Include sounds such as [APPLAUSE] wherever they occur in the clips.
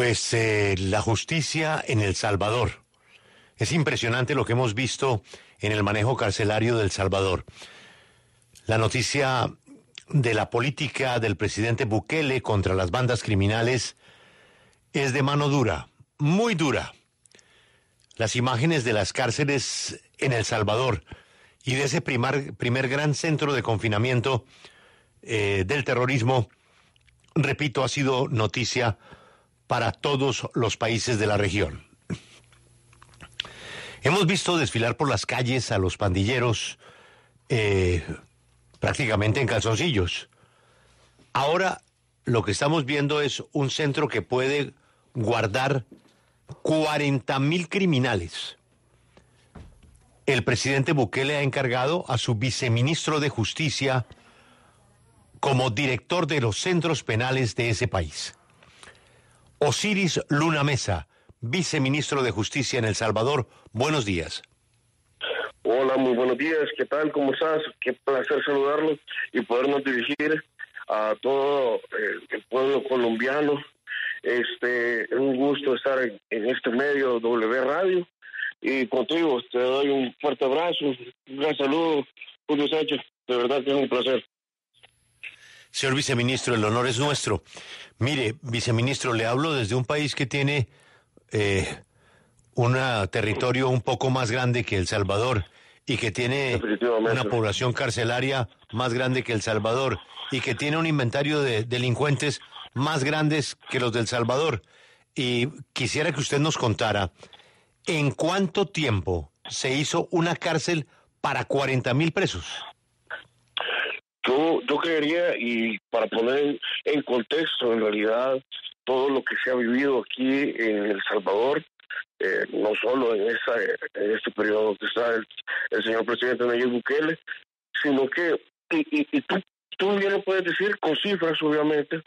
Pues eh, la justicia en El Salvador. Es impresionante lo que hemos visto en el manejo carcelario del Salvador. La noticia de la política del presidente Bukele contra las bandas criminales es de mano dura, muy dura. Las imágenes de las cárceles en El Salvador y de ese primer, gran centro de confinamiento eh, del terrorismo, repito, ha sido noticia para todos los países de la región. Hemos visto desfilar por las calles a los pandilleros eh, prácticamente en calzoncillos. Ahora lo que estamos viendo es un centro que puede guardar 40 mil criminales. El presidente Bukele ha encargado a su viceministro de Justicia como director de los centros penales de ese país. Osiris Luna Mesa, viceministro de Justicia en El Salvador, buenos días. Hola, muy buenos días. ¿Qué tal? ¿Cómo estás? Qué placer saludarlos y podernos dirigir a todo eh, el pueblo colombiano. Este, es un gusto estar en, este medio W Radio y contigo te doy un fuerte abrazo, un gran saludo, Julio Sánchez. De verdad que es un placer. Señor viceministro, el honor es nuestro. Mire, viceministro, le hablo desde un país que tiene eh, un territorio un poco más grande que El Salvador y que tiene una población carcelaria más grande que El Salvador y que tiene un inventario de delincuentes más grandes que los del Salvador. Y quisiera que usted nos contara en cuánto tiempo se hizo una cárcel para 40 mil presos. Yo, yo creería, y para poner en contexto, en realidad, todo lo que se ha vivido aquí en El Salvador, eh, no solo en, esa, este periodo que está el, señor presidente Nayib Bukele, sino que, y, y, tú, tú bien lo puedes decir con cifras, obviamente,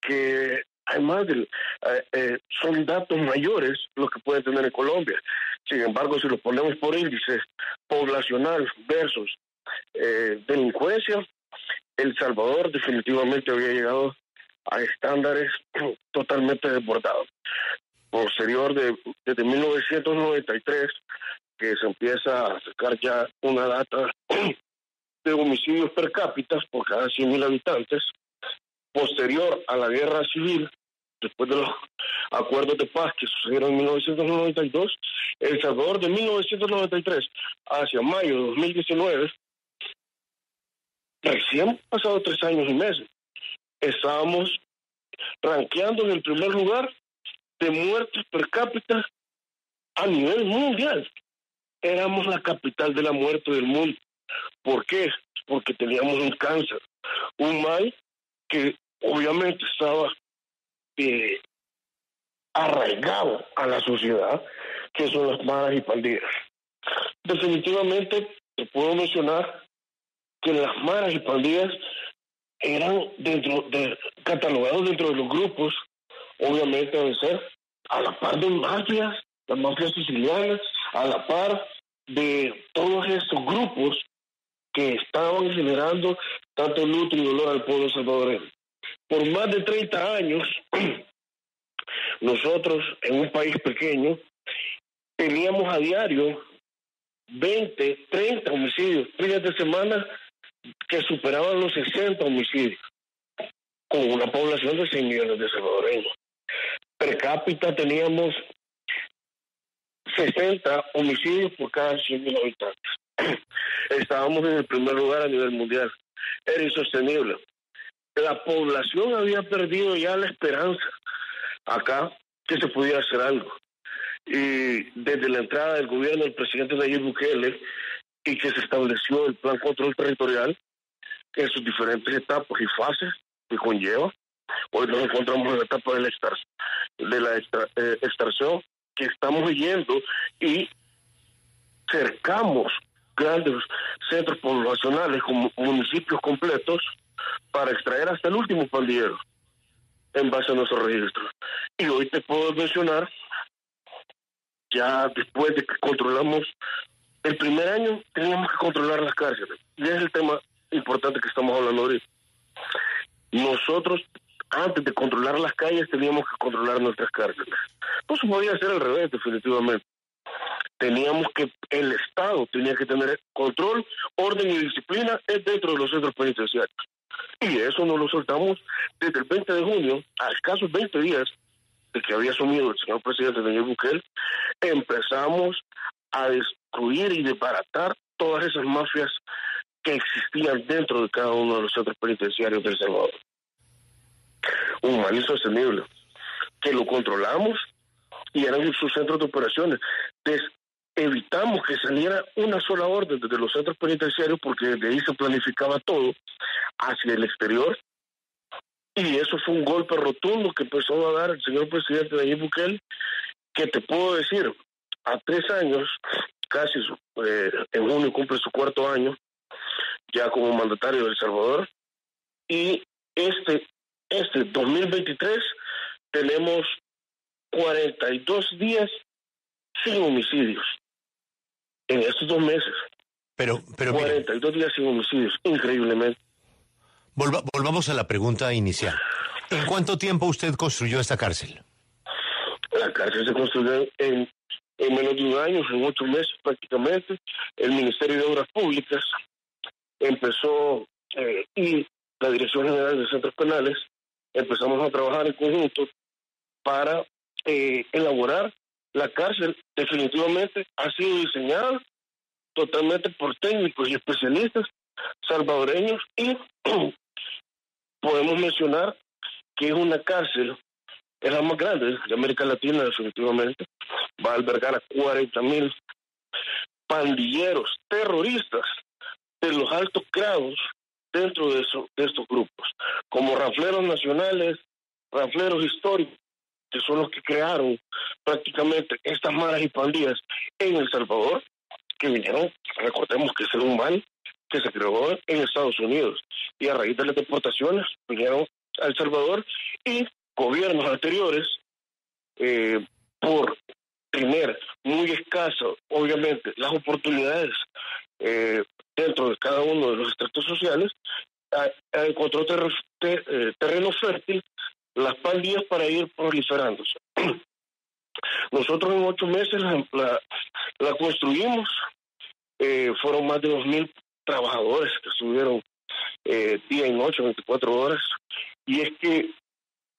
que además de, eh, eh, son datos mayores los que puede tener en Colombia. Sin embargo, si lo ponemos por índices poblacional versus delincuencia, El Salvador definitivamente había llegado a estándares [CLEARS THROAT] totalmente desbordados. Posterior de desde 1993 que se empieza a sacar ya una data [CLEARS THROAT] de homicidios per cápita por cada 100.000 habitantes, posterior a la guerra civil, después de los acuerdos de paz que sucedieron en 1992, El Salvador de 1993 hacia mayo de 2019, recién pasado tres años y meses, estábamos rankeando en el primer lugar de muertes per cápita a nivel mundial. Éramos la capital de la muerte del mundo. ¿Por qué? Porque teníamos un cáncer, un mal que obviamente estaba eh, arraigado a la sociedad, que son las malas y pandillas. Definitivamente te puedo mencionar que las malas y pandillas eran dentro de catalogados dentro de los grupos obviamente debe ser a la par de mafias, las mafias sicilianas, a la par de todos estos grupos que estaban generando tanto luto y dolor al pueblo salvadoreño. Por más de 30 años, [CLEARS THROAT] nosotros en un país pequeño teníamos a diario 20, 30 homicidios, días de semana que superaban los 60 homicidios, con una población de 100 millones de salvadoreños per cápita teníamos 60 homicidios por cada 100.000 habitantes. [CLEARS THROAT] Estábamos en el primer lugar a nivel mundial. Era insostenible. La población había perdido ya la esperanza acá que se pudiera hacer algo. Y desde la entrada del gobierno del presidente Nayib Bukele y que se estableció el plan control territorial en sus diferentes etapas y fases que conlleva, Hoy nos encontramos en la etapa de la, de la eh, extracción que estamos yendo y cercamos grandes centros poblacionales como municipios completos para extraer hasta el último pandillero en base a nuestros registros. Y hoy te puedo mencionar, ya después de que controlamos el primer año, teníamos que controlar las cárceles. Y es el tema importante que estamos hablando ahorita. Nosotros antes de controlar las calles teníamos que controlar nuestras cárceles. No se podía hacer al revés, definitivamente. Teníamos que, el Estado tenía que tener control, orden y disciplina dentro de los centros penitenciarios. Y eso no lo soltamos desde el 20 de junio, a escasos 20 días de que había asumido el señor presidente Daniel Bukele, empezamos a destruir y desbaratar todas esas mafias que existían dentro de cada uno de los centros penitenciarios del Salvador. Un mal insostenible, que lo controlamos y eran sus centros de operaciones. evitamos que saliera una sola orden desde los centros penitenciarios porque de ahí se planificaba todo hacia el exterior. Y eso fue un golpe rotundo que empezó a dar el señor presidente Nayib Bukele, que te puedo decir, a tres años, casi eh, en junio cumple su cuarto año, ya como mandatario de El Salvador, y este, este 2023 tenemos 42 días sin homicidios en estos dos meses. Pero, pero 42 días sin homicidios, increíblemente. volvamos a la pregunta inicial. ¿En cuánto tiempo usted construyó esta cárcel? La cárcel se construyó en, en menos de un año, en ocho meses prácticamente. El Ministerio de Obras Públicas empezó eh, y la Dirección General de Centros Penales empezamos a trabajar en conjunto para eh, elaborar la cárcel. Definitivamente ha sido diseñada totalmente por técnicos y especialistas salvadoreños y [CLEARS THROAT] podemos mencionar que es una cárcel, es la más grande de América Latina definitivamente, va a albergar a 40 mil pandilleros, terroristas de los altos grados dentro de, de estos grupos, como rafleros nacionales, rafleros históricos, que son los que crearon prácticamente estas maras y pandillas en El Salvador, que vinieron, recordemos que es un mal que se creó en Estados Unidos, y a raíz de las deportaciones vinieron a El Salvador y gobiernos anteriores, eh, por tener muy escaso, obviamente, las oportunidades eh, dentro de cada uno de los estratos sociales, encontró eh, terreno fértil las pandillas para ir proliferándose. [CLEARS THROAT] Nosotros en ocho meses la, la, construimos, eh, fueron más de dos mil trabajadores que estuvieron eh, día y noche, 24 horas, y es que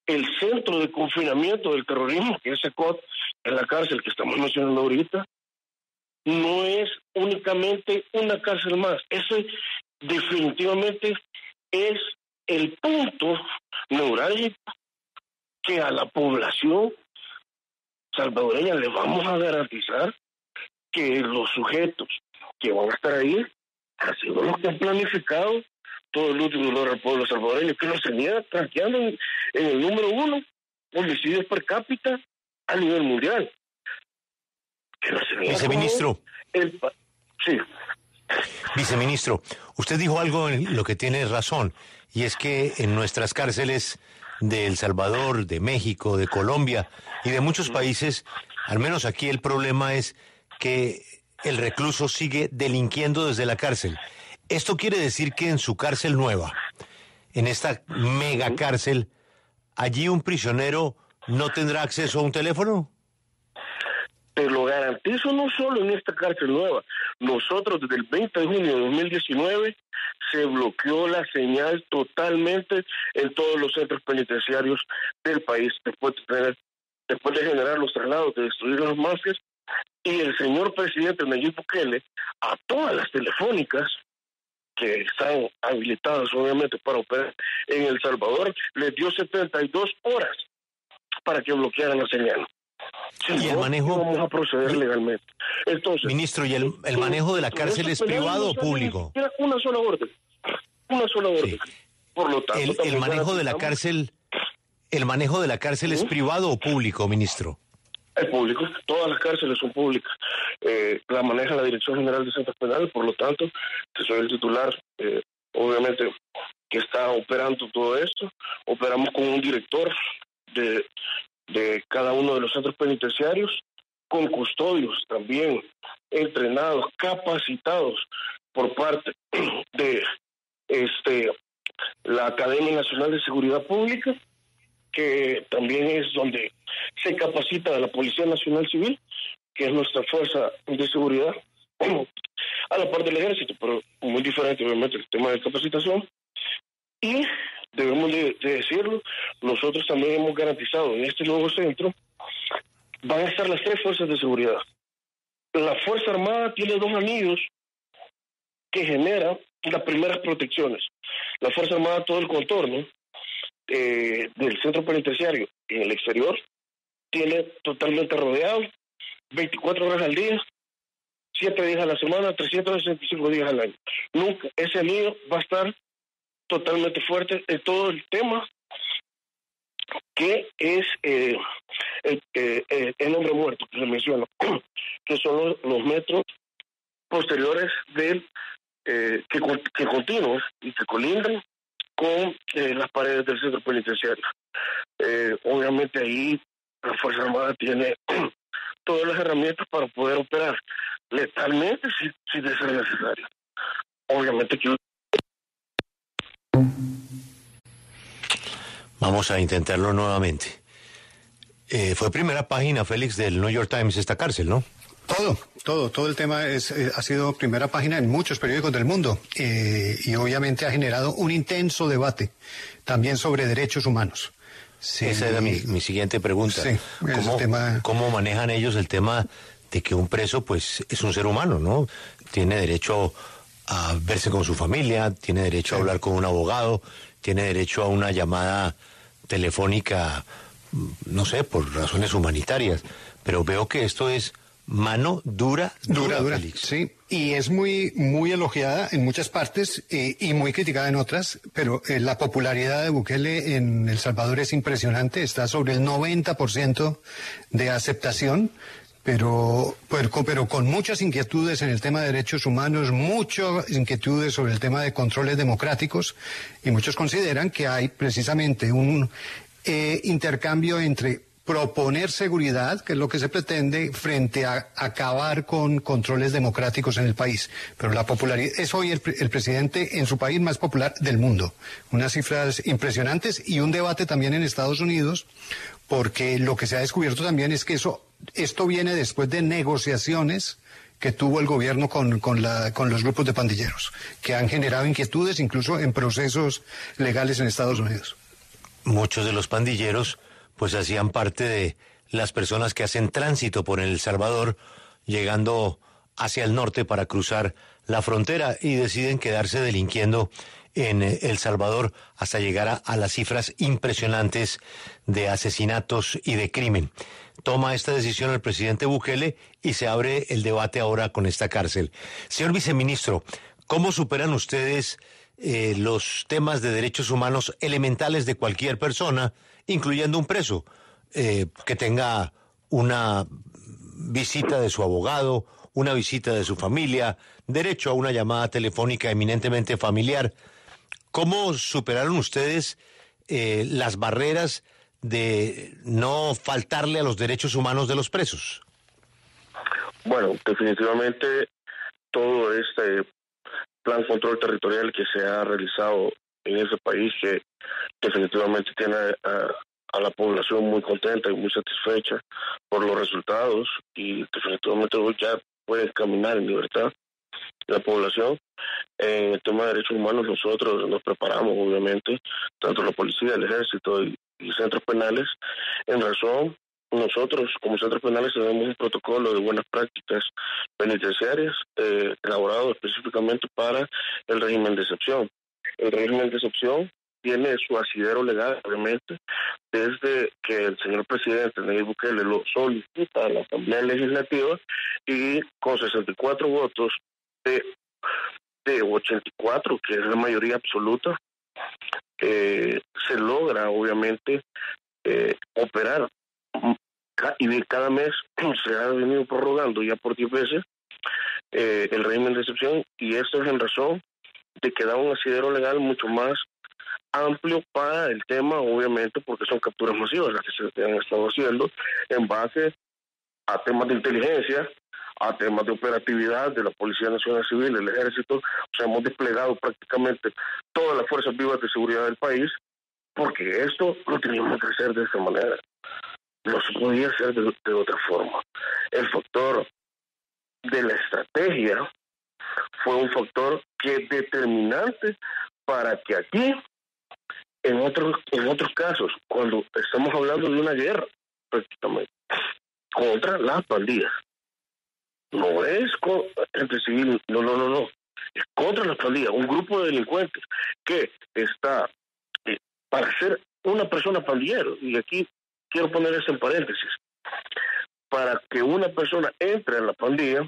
el centro de confinamiento del terrorismo, que es COT, en la cárcel que estamos mencionando ahorita, no es únicamente una cárcel más, ese definitivamente es el punto neurálgico que a la población salvadoreña le vamos a garantizar que los sujetos que van a estar ahí han sido los que han planificado todo el último dolor al pueblo salvadoreño, que nos tenía tranqueando en, el número uno, homicidios per cápita a nivel mundial. Viceministro. sí. Viceministro, usted dijo algo en lo que tiene razón, y es que en nuestras cárceles de El Salvador, de México, de Colombia y de muchos países, al menos aquí el problema es que el recluso sigue delinquiendo desde la cárcel. Esto quiere decir que en su cárcel nueva, en esta mega cárcel, allí un prisionero no tendrá acceso a un teléfono. Te lo garantizo no solo en esta cárcel nueva. Nosotros desde el 20 de junio de 2019 se bloqueó la señal totalmente en todos los centros penitenciarios del país después de, después de generar los traslados, de destruir las mafias. Y el señor presidente Nayib Bukele a todas las telefónicas que están habilitadas obviamente para operar en El Salvador, les dio 72 horas para que bloquearan la señal. y el manejo vamos a proceder legalmente. Entonces, ministro, ¿y el, el manejo de la cárcel es privado o público? Una sola orden. Una sola orden. Por lo tanto, el, manejo de la cárcel, el manejo de la cárcel es privado o público, ministro. Es público, todas las cárceles son públicas. Eh, la maneja la Dirección General de Centros Penales, por lo tanto, soy el titular, eh, obviamente, que está operando todo esto. Operamos con un director de, de cada uno de los centros penitenciarios, con custodios también entrenados, capacitados por parte [CLEARS THROAT] de este la Academia Nacional de Seguridad Pública que también es donde se capacita a la Policía Nacional Civil, que es nuestra fuerza de seguridad, [CLEARS THROAT] a la parte del ejército, pero muy diferente obviamente el tema de capacitación. Y debemos de, decirlo, nosotros también hemos garantizado en este nuevo centro, van a estar las tres fuerzas de seguridad. La Fuerza Armada tiene dos anillos que generan las primeras protecciones. La Fuerza Armada, todo el contorno eh, del centro penitenciario en el exterior, tiene totalmente rodeado, 24 horas al día, 7 días a la semana, 365 días al año. Nunca, ese anillo va a estar totalmente fuerte en todo el tema que es eh, el, eh, el, hombre muerto que se menciona, [CLEARS THROAT] que son los, metros posteriores del eh, que, que continuos y que colindan con las paredes del centro penitenciario. obviamente ahí la Fuerza Armada tiene [CLEARS THROAT] todas las herramientas para poder operar letalmente si, si de ser necesario. Obviamente que Vamos a intentarlo nuevamente. Eh, fue primera página, Félix, del New York Times esta cárcel, ¿no? Todo, todo, todo el tema es, eh, ha sido primera página en muchos periódicos del mundo eh, y obviamente ha generado un intenso debate también sobre derechos humanos. Esa era mi, siguiente pregunta. ¿Cómo, ¿Cómo manejan ellos el tema de que un preso pues es un ser humano, ¿no? Tiene derecho a verse con su familia, tiene derecho a hablar con un abogado, tiene derecho a una llamada telefónica, mm, no sé, por razones humanitarias. Pero veo que esto es mano dura, dura, dura, Sí, y es muy, muy elogiada en muchas partes eh, y muy criticada en otras, pero eh, la popularidad de Bukele en El Salvador es impresionante, está sobre el 90% de aceptación pero, pero, con muchas inquietudes en el tema de derechos humanos, muchas inquietudes sobre el tema de controles democráticos, y muchos consideran que hay precisamente un eh, intercambio entre proponer seguridad, que es lo que se pretende, frente a acabar con controles democráticos en el país. Pero la popularidad es hoy el, el, presidente en su país más popular del mundo. Unas cifras impresionantes y un debate también en Estados Unidos, porque lo que se ha descubierto también es que eso esto viene después de negociaciones que tuvo el gobierno con, con, los grupos de pandilleros, que han generado inquietudes incluso en procesos legales en Estados Unidos. Muchos de los pandilleros pues hacían parte de las personas que hacen tránsito por El Salvador, llegando hacia el norte para cruzar la frontera y deciden quedarse delinquiendo en El Salvador hasta llegar a las cifras impresionantes de asesinatos y de crimen toma esta decisión el presidente Bukele y se abre el debate ahora con esta cárcel. Señor viceministro, ¿cómo superan ustedes eh, los temas de derechos humanos elementales de cualquier persona, incluyendo un preso, eh, que tenga una visita de su abogado, una visita de su familia, derecho a una llamada telefónica eminentemente familiar? ¿Cómo superaron ustedes eh, las barreras de no faltarle a los derechos humanos de los presos? Bueno, definitivamente todo este plan control territorial que se ha realizado en ese país que definitivamente tiene a, la población muy contenta y muy satisfecha por los resultados y definitivamente ya puede caminar en libertad la población. En el tema de derechos humanos nosotros nos preparamos obviamente, tanto la policía, el ejército y, centros penales. En razón, nosotros como centros penales tenemos un protocolo de buenas prácticas penitenciarias eh, elaborado específicamente para el régimen de excepción. El régimen de excepción tiene su asidero legal, obviamente, desde que el señor presidente Nayib Bukele lo solicita a la Asamblea Legislativa y con 64 votos de, de 84, que es la mayoría absoluta, eh, se logra obviamente eh, operar. Y cada mes [CLEARS THROAT] se ha venido prorrogando ya por 10 veces eh, el régimen de excepción y esto es en razón de que da un asidero legal mucho más amplio para el tema, obviamente, porque son capturas masivas las que se han estado haciendo en base a temas de inteligencia, a temas de operatividad de la Policía Nacional Civil, el Ejército. O sea, hemos desplegado prácticamente todas las fuerzas vivas de seguridad del país porque esto lo teníamos que hacer de esta manera. No se podía hacer de, otra forma. El factor de la estrategia fue un factor que es determinante para que aquí, en otros, en otros casos, cuando estamos hablando de una guerra, prácticamente, contra las pandillas, no es entre civil, no, no, no, no, es contra las pandillas, un grupo de delincuentes que está eh, para ser una persona pandillero, y aquí quiero poner eso en paréntesis, para que una persona entre en la pandilla,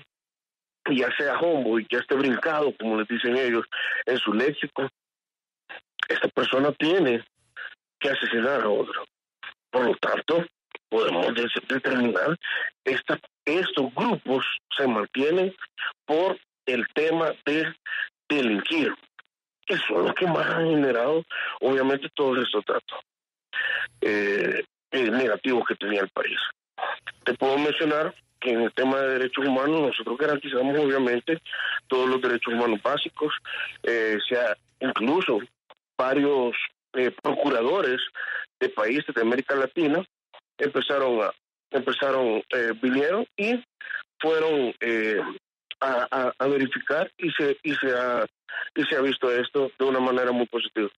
ya sea y ya esté brincado, como les dicen ellos, en su léxico, esta persona tiene que asesinar a otro. Por lo tanto, podemos determinar esta, estos grupos se mantienen por el tema de delinquir, que son los que más han generado, obviamente, todo estos datos eh, negativos que tenía el país. Te puedo mencionar en el tema de derechos humanos nosotros garantizamos obviamente todos los derechos humanos básicos, eh, sea incluso varios eh, procuradores de países de América Latina empezaron a empezaron eh, vinieron y fueron eh, a, verificar y se y se ha y se ha visto esto de una manera muy positiva.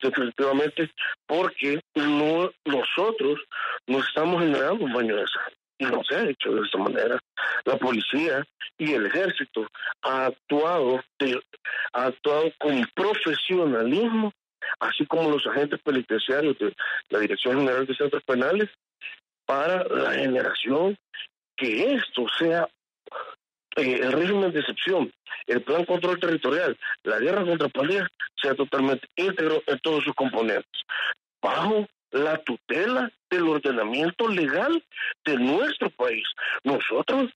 Definitivamente porque no nosotros no estamos generando un baño de sangre no se ha hecho de esta manera. La policía y el ejército ha actuado, ha actuado con profesionalismo, así como los agentes penitenciarios de la Dirección General de Centros Penales, para la generación que esto sea eh, el régimen de excepción, el plan control territorial, la guerra contra pandillas sea totalmente íntegro en todos sus componentes, bajo la tutela del ordenamiento legal de nuestro país. Nosotros,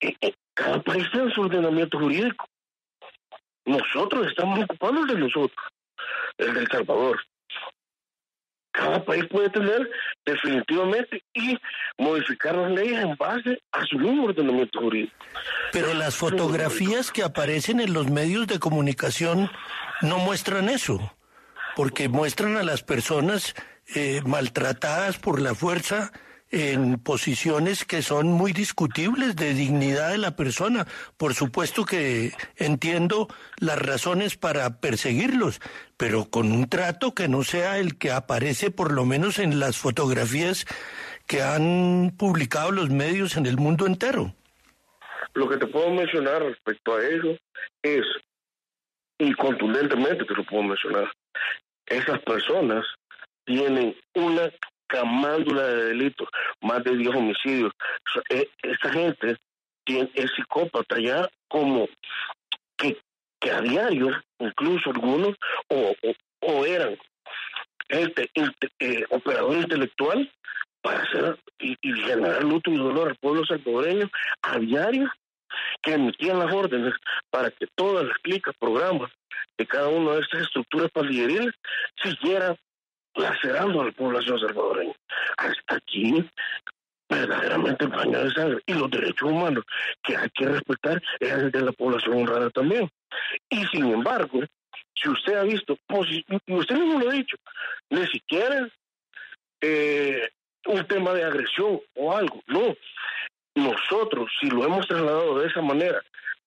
eh, eh, cada país tiene su ordenamiento jurídico. Nosotros estamos ocupados de nosotros, el del Salvador. Cada país puede tener definitivamente y modificar las leyes en base a su mismo ordenamiento jurídico. Pero las fotografías que aparecen en los medios de comunicación no muestran eso, porque muestran a las personas eh, maltratadas por la fuerza en posiciones que son muy discutibles de dignidad de la persona. Por supuesto que entiendo las razones para perseguirlos, pero con un trato que no sea el que aparece por lo menos en las fotografías que han publicado los medios en el mundo entero. Lo que te puedo mencionar respecto a eso es, y contundentemente te lo puedo mencionar, esas personas tienen una camándula de delitos, más de 10 homicidios. E, esta gente tiene, es psicópata ya como que, que a diario, incluso algunos, o, o, eran gente, eh, operador intelectual para hacer y, generar luto y dolor al pueblo salvadoreño a diario que emitían las órdenes para que todas las clicas, programas de cada una de estas estructuras pandilleriles siguieran lacerando a la población salvadoreña. Hasta aquí, verdaderamente el baño de sangre y los derechos humanos que hay que respetar es el de la población honrada también. Y sin embargo, si usted ha visto, y usted mismo lo ha dicho, ni siquiera eh, un tema de agresión o algo, no. Nosotros, si lo hemos trasladado de esa manera,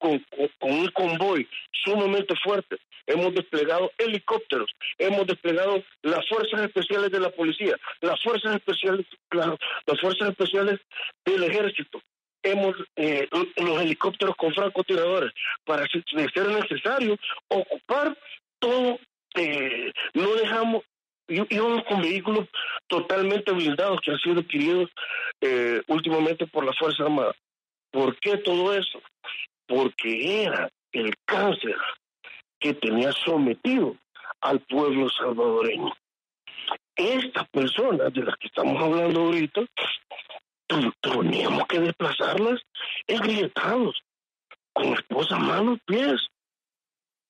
con, un convoy sumamente fuerte. Hemos desplegado helicópteros, hemos desplegado las fuerzas especiales de la policía, las fuerzas especiales, las fuerzas especiales del ejército. Hemos eh, los helicópteros con francotiradores para ser necesario ocupar todo. Eh, no dejamos íbamos con vehículos totalmente blindados que han sido adquiridos eh, últimamente por la Fuerza Armada. ¿Por qué todo eso? porque era el cáncer que tenía sometido al pueblo salvadoreño. Estas personas de las que estamos hablando ahorita, teníamos que desplazarlas engrietados, con esposas, manos, pies,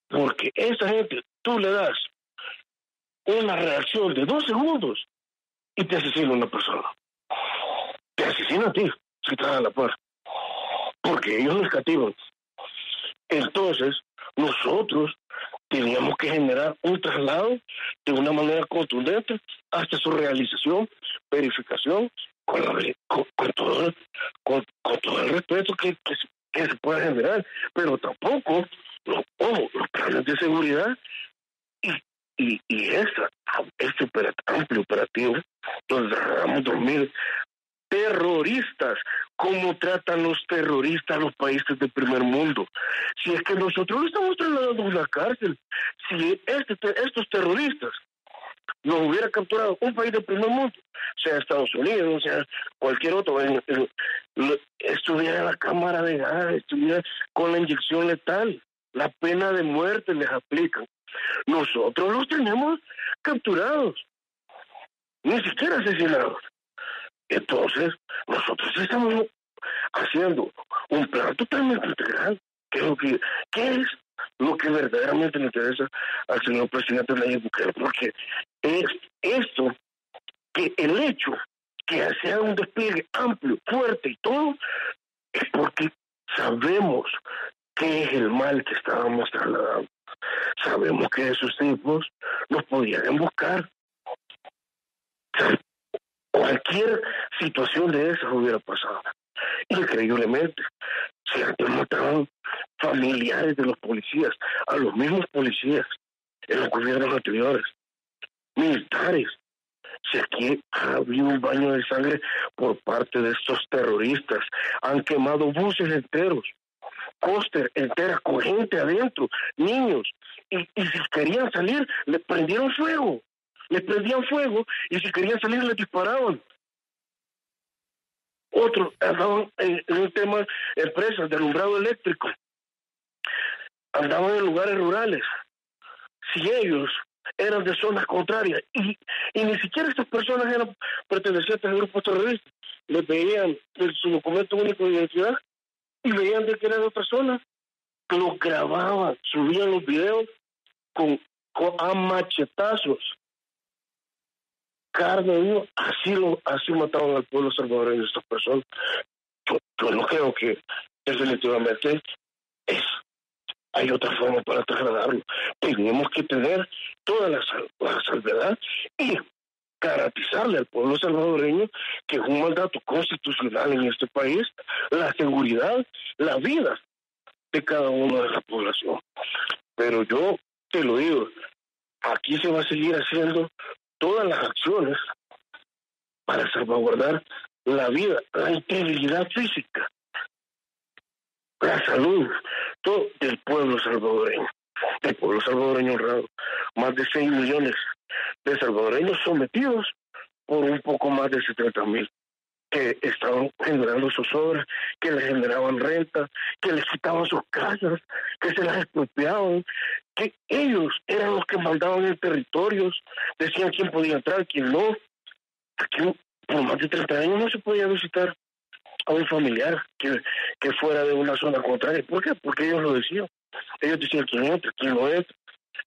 porque esa gente, tú le das una reacción de dos segundos y te asesina una persona. Te asesina a ti, si te da la puerta porque ellos nos cativan. Entonces, nosotros teníamos que generar un traslado de una manera contundente hasta su realización, verificación, con, todo, el respeto que, se pueda generar, pero tampoco los, los planes de seguridad y, y esa, este amplio operativo, donde damos dormir terroristas, cómo tratan los terroristas a los países del primer mundo. Si es que nosotros no estamos trasladando a una cárcel, si este, estos terroristas nos hubiera capturado un país del primer mundo, sea Estados Unidos, sea cualquier otro, estuviera en la cámara de gas, estuviera con la inyección letal, la pena de muerte les aplican. Nosotros los tenemos capturados, ni siquiera asesinados. Entonces, nosotros estamos haciendo un plan totalmente integral. ¿Qué es lo que, es lo que verdaderamente le interesa al señor presidente Nayib Bukele? Porque es esto, que el hecho que sea un despliegue amplio, fuerte y todo, es porque sabemos qué es el mal que estábamos trasladando. Sabemos que esos tipos nos podían buscar cualquier situación de esas hubiera pasado. Increíblemente, se han mataron familiares de los policías, a los mismos policías en los gobiernos anteriores, militares. Si aquí ha habido un baño de sangre por parte de estos terroristas, han quemado buses enteros, coster enteras con gente adentro, niños, y, y si querían salir, le prendieron fuego les prendían fuego y si querían salir les disparaban. Otros andaban en, un tema, empresas de alumbrado eléctrico, andaban en lugares rurales. Si ellos eran de zonas contrarias y, y ni siquiera estas personas eran pertenecientes a grupos terroristas, les veían su documento único de identidad y veían de que eran de zona, lo grababan, subían los videos con, con a machetazos carne así lo así mataron al pueblo salvadoreño estas personas. Yo, no creo que definitivamente es hay otra forma para trasladarlo. Tenemos que tener toda la, la salvedad y garantizarle al pueblo salvadoreño que es un mandato constitucional en este país la seguridad, la vida de cada uno de la población. Pero yo te lo digo, aquí se va a seguir haciendo todas las acciones para salvaguardar la vida, la integridad física, la salud todo del pueblo salvadoreño, del pueblo salvadoreño honrado. Más de 6 millones de salvadoreños sometidos por un poco más de 70 mil que estaban generando sus obras, que les generaban renta, que les quitaban sus casas, que se las expropiaban, que ellos eran los que mandaban en territorios, decían quién podía entrar, quién no. Aquí por más de 30 años no se podía visitar a un familiar que, que fuera de una zona contraria. ¿Por qué? Porque ellos lo decían. Ellos decían quién entra, quién no entra.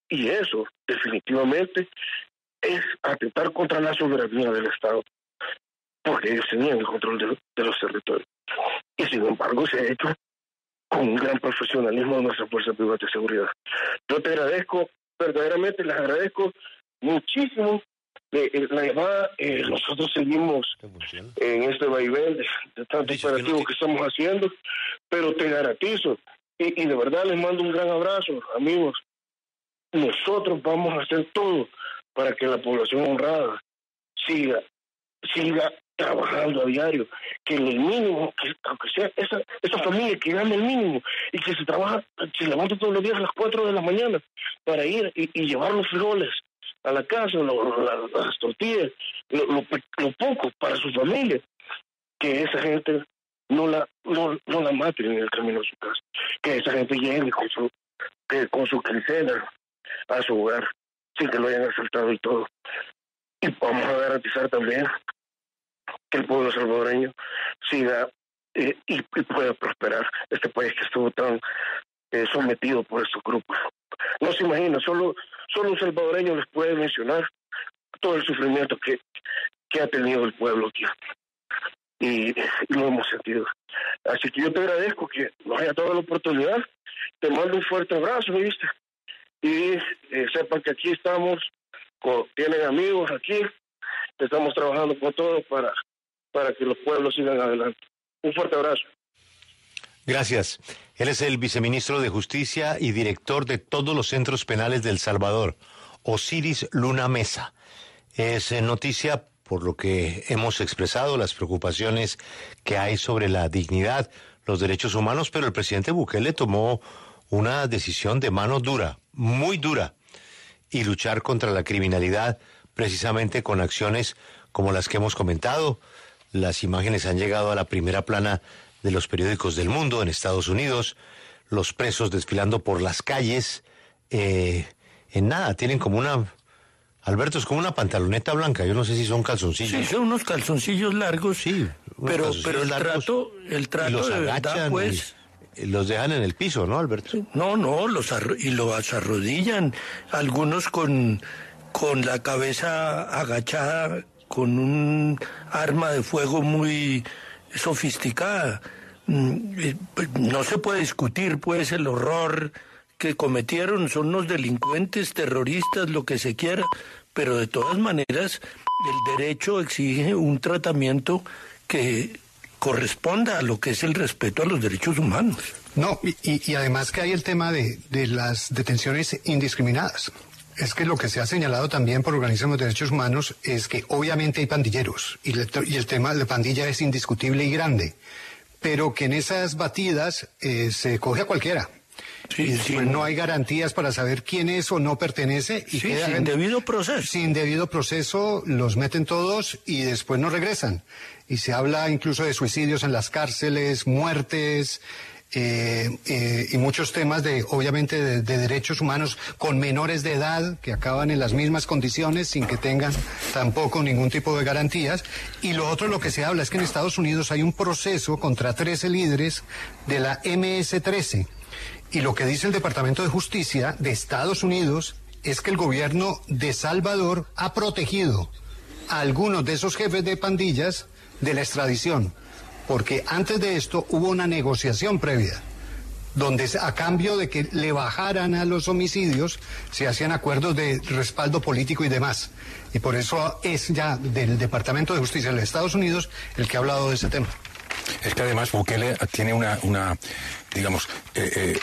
Y eso definitivamente es atentar contra la soberanía del Estado porque ellos tenían el control de, los territorios. Y sin embargo se ha hecho con un gran profesionalismo de nuestra Fuerza Privada de Seguridad. Yo te agradezco, verdaderamente les agradezco muchísimo de, la llamada. Eh, nosotros seguimos en este vaivén de, de tanto operativo que estamos haciendo, pero te garantizo, y, y de verdad les mando un gran abrazo, amigos. Nosotros vamos a hacer todo para que la población honrada siga siga trabajando a diario, que el mínimo, que aunque sea esa, esa familia que gane el mínimo y que se trabaja, se levanta todos los días a las 4 de la mañana para ir y, llevar los frijoles a la casa, las tortillas, lo, poco para su familia, que esa gente no la no, no la maten en el camino a su casa, que esa gente llegue con su que con su quincena a su hogar sin que lo hayan asaltado y todo. Y vamos a garantizar también que el pueblo salvadoreño siga eh, y, pueda prosperar. Este país que estuvo tan eh, sometido por estos grupos. No se imagina, solo, solo un salvadoreño les puede mencionar todo el sufrimiento que, que ha tenido el pueblo aquí. Y, lo hemos sentido. Así que yo te agradezco que nos haya dado la oportunidad. Te mando un fuerte abrazo, ¿viste? Y eh, sepan que aquí estamos, tienen amigos aquí, estamos trabajando con todos para, para que los pueblos sigan adelante. Un fuerte abrazo. Gracias. Él es el viceministro de Justicia y director de todos los centros penales del Salvador, Osiris Luna Mesa. Es eh, noticia por lo que hemos expresado las preocupaciones que hay sobre la dignidad, los derechos humanos, pero el presidente Bukele tomó una decisión de mano dura, muy dura, y luchar contra la criminalidad precisamente con acciones como las que hemos comentado. Las imágenes han llegado a la primera plana de los periódicos del mundo en Estados Unidos, los presos desfilando por las calles, eh, en nada, tienen como una... Alberto, es como una pantaloneta blanca, yo no sé si son calzoncillos. Sí, son unos calzoncillos largos, sí, pero, pero el trato, el trato los agachan, pues... los dejan en el piso, ¿no, Alberto? No, no, los y los arrodillan, algunos con, con la cabeza agachada, con un arma de fuego muy sofisticada. Mm, eh, pues, no se puede discutir, pues, el horror que cometieron, son unos delincuentes, terroristas, lo que se quiera, pero de todas maneras el derecho exige un tratamiento que corresponda a lo que es el respeto a los derechos humanos. No, y, además que hay el tema de, de las detenciones indiscriminadas. Es que lo que se ha señalado también por organismos de derechos humanos es que obviamente hay pandilleros y, el tema de la pandilla es indiscutible y grande, pero que en esas batidas eh, se coge a cualquiera. y no hay garantías para saber quién es o no pertenece. Y sin debido proceso. Sin debido proceso los meten todos y después no regresan. Y se habla incluso de suicidios en las cárceles, muertes, eh, eh, y muchos temas de, obviamente, de, derechos humanos con menores de edad que acaban en las mismas condiciones sin que tengan tampoco ningún tipo de garantías. Y lo otro, lo que se habla es que en Estados Unidos hay un proceso contra 13 líderes de la MS-13. Y lo que dice el Departamento de Justicia de Estados Unidos es que el gobierno de Salvador ha protegido a algunos de esos jefes de pandillas de la extradición porque antes de esto hubo una negociación previa donde a cambio de que le bajaran a los homicidios se hacían acuerdos de respaldo político y demás. Y por eso es ya del Departamento de Justicia de los Estados Unidos el que ha hablado de ese tema. Es que además Bukele tiene una, digamos, eh, eh,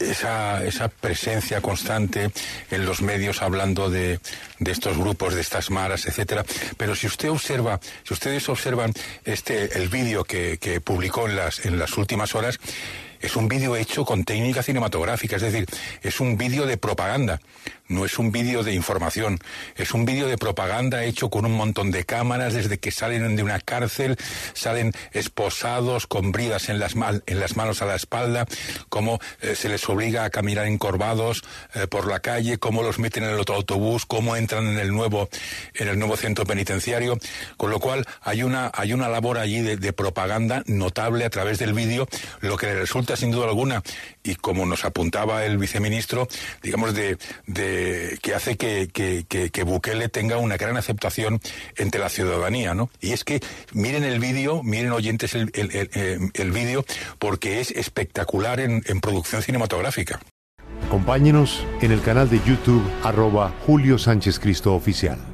esa, esa presencia constante en los medios hablando de, de estos grupos, de estas maras, etcétera. Pero si usted observa, si ustedes observan este el vídeo que, que publicó en las, en las últimas horas, es un vídeo hecho con técnica cinematográfica, es decir, es un vídeo de propaganda no es un vídeo de información, es un vídeo de propaganda hecho con un montón de cámaras desde que salen de una cárcel, salen esposados con bridas en las, en las manos a la espalda, cómo eh, se les obliga a caminar encorvados eh, por la calle, cómo los meten en el otro autobús, cómo entran en el nuevo, en el nuevo centro penitenciario, con lo cual hay una, hay una labor allí de, propaganda notable a través del vídeo, lo que le resulta sin duda alguna, y como nos apuntaba el viceministro, digamos de, de que hace que, que, Bukele tenga una gran aceptación entre la ciudadanía, ¿no? Y es que miren el vídeo, miren oyentes el, el, el, vídeo, porque es espectacular en, en producción cinematográfica. Acompáñenos en el canal de YouTube arroba Julio Sánchez Cristo Oficial.